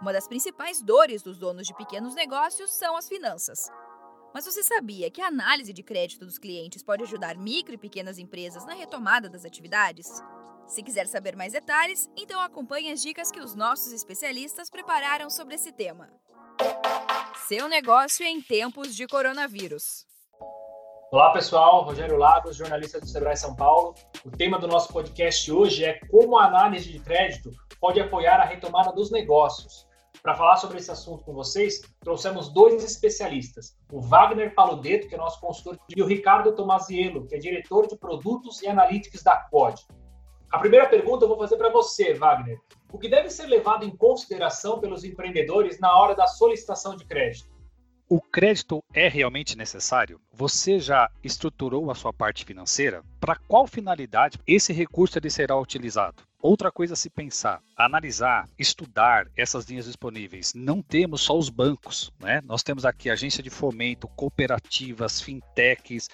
Uma das principais dores dos donos de pequenos negócios são as finanças. Mas você sabia que a análise de crédito dos clientes pode ajudar micro e pequenas empresas na retomada das atividades? Se quiser saber mais detalhes, então acompanhe as dicas que os nossos especialistas prepararam sobre esse tema. Seu negócio em tempos de coronavírus. Olá pessoal, Rogério Lagos, jornalista do Sebrae São Paulo. O tema do nosso podcast hoje é como a análise de crédito pode apoiar a retomada dos negócios. Para falar sobre esse assunto com vocês, trouxemos dois especialistas, o Wagner Paludeto, que é nosso consultor, e o Ricardo Tomaziello, que é diretor de produtos e analytics da COD. A primeira pergunta eu vou fazer para você, Wagner. O que deve ser levado em consideração pelos empreendedores na hora da solicitação de crédito? O crédito é realmente necessário? Você já estruturou a sua parte financeira? Para qual finalidade esse recurso ele será utilizado? Outra coisa a se pensar, analisar, estudar essas linhas disponíveis. Não temos só os bancos, né? Nós temos aqui agência de fomento, cooperativas, fintechs,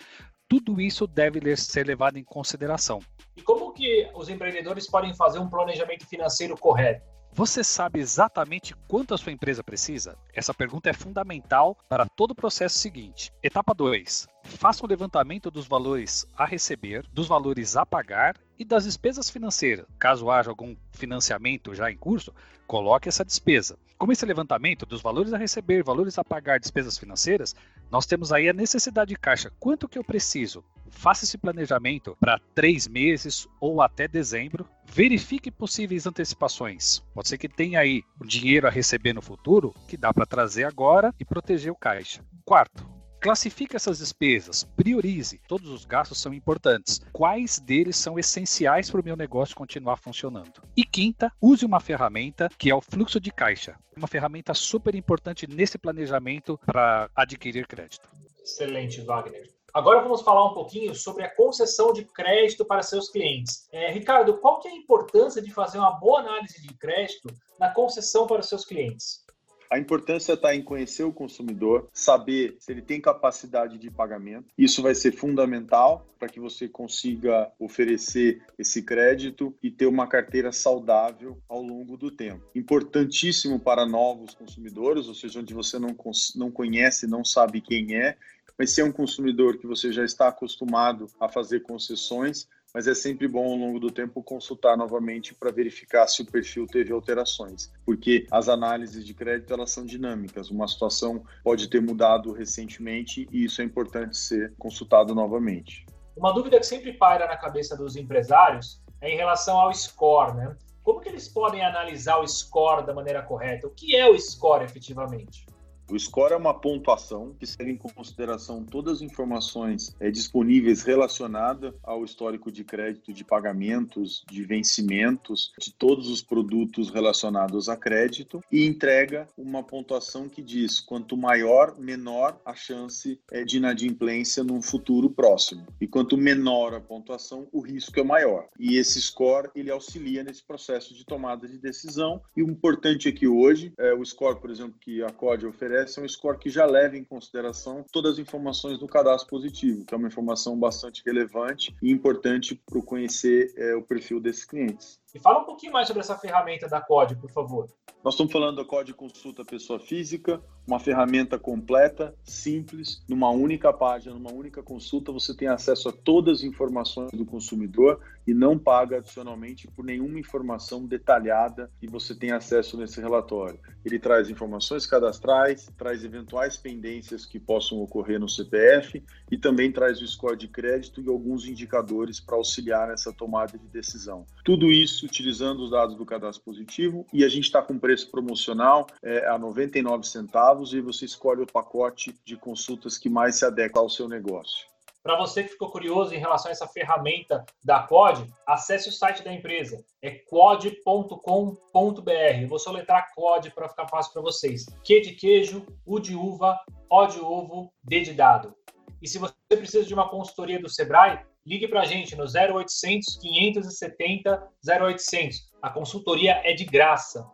tudo isso deve ser levado em consideração. E como que os empreendedores podem fazer um planejamento financeiro correto? Você sabe exatamente quanto a sua empresa precisa? Essa pergunta é fundamental para todo o processo seguinte. Etapa 2. Faça um levantamento dos valores a receber, dos valores a pagar e das despesas financeiras. Caso haja algum financiamento já em curso, coloque essa despesa. Com esse levantamento dos valores a receber, valores a pagar, despesas financeiras, nós temos aí a necessidade de caixa. Quanto que eu preciso? Faça esse planejamento para três meses ou até dezembro. Verifique possíveis antecipações. Pode ser que tenha aí dinheiro a receber no futuro que dá para trazer agora e proteger o caixa. Quarto, Classifique essas despesas, priorize. Todos os gastos são importantes. Quais deles são essenciais para o meu negócio continuar funcionando? E quinta, use uma ferramenta que é o fluxo de caixa. Uma ferramenta super importante nesse planejamento para adquirir crédito. Excelente, Wagner. Agora vamos falar um pouquinho sobre a concessão de crédito para seus clientes. É, Ricardo, qual que é a importância de fazer uma boa análise de crédito na concessão para os seus clientes? A importância está em conhecer o consumidor, saber se ele tem capacidade de pagamento. Isso vai ser fundamental para que você consiga oferecer esse crédito e ter uma carteira saudável ao longo do tempo. Importantíssimo para novos consumidores, ou seja, onde você não, não conhece, não sabe quem é, mas se é um consumidor que você já está acostumado a fazer concessões, mas é sempre bom ao longo do tempo consultar novamente para verificar se o perfil teve alterações, porque as análises de crédito elas são dinâmicas. Uma situação pode ter mudado recentemente e isso é importante ser consultado novamente. Uma dúvida que sempre paira na cabeça dos empresários é em relação ao score, né? Como que eles podem analisar o score da maneira correta? O que é o score efetivamente? O score é uma pontuação que segue em consideração todas as informações é, disponíveis relacionadas ao histórico de crédito, de pagamentos, de vencimentos, de todos os produtos relacionados a crédito e entrega uma pontuação que diz quanto maior, menor a chance é, de inadimplência num futuro próximo. E quanto menor a pontuação, o risco é maior. E esse score ele auxilia nesse processo de tomada de decisão. E o importante aqui hoje é o score, por exemplo, que a COD oferece oferece é um score que já leva em consideração todas as informações do cadastro positivo, que é uma informação bastante relevante e importante para conhecer é, o perfil desses clientes. E fala um pouquinho mais sobre essa ferramenta da COD, por favor. Nós estamos falando da COD Consulta Pessoa Física, uma ferramenta completa, simples, numa única página, numa única consulta, você tem acesso a todas as informações do consumidor e não paga adicionalmente por nenhuma informação detalhada que você tem acesso nesse relatório. Ele traz informações cadastrais, traz eventuais pendências que possam ocorrer no CPF e também traz o score de crédito e alguns indicadores para auxiliar nessa tomada de decisão. Tudo isso utilizando os dados do cadastro positivo e a gente está com preço promocional é, a 99 centavos e você escolhe o pacote de consultas que mais se adequa ao seu negócio. Para você que ficou curioso em relação a essa ferramenta da COD, acesse o site da empresa, é quod.com.br. Vou soletrar COD para ficar fácil para vocês. Q de queijo, U de uva, O de ovo, D de dado. E se você precisa de uma consultoria do Sebrae, ligue para a gente no 0800 570 0800. A consultoria é de graça.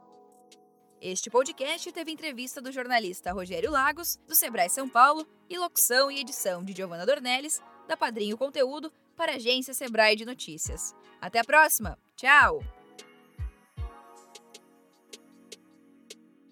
Este podcast teve entrevista do jornalista Rogério Lagos, do Sebrae São Paulo, e locução e edição de Giovana Dornelles, da Padrinho Conteúdo, para a agência Sebrae de Notícias. Até a próxima! Tchau!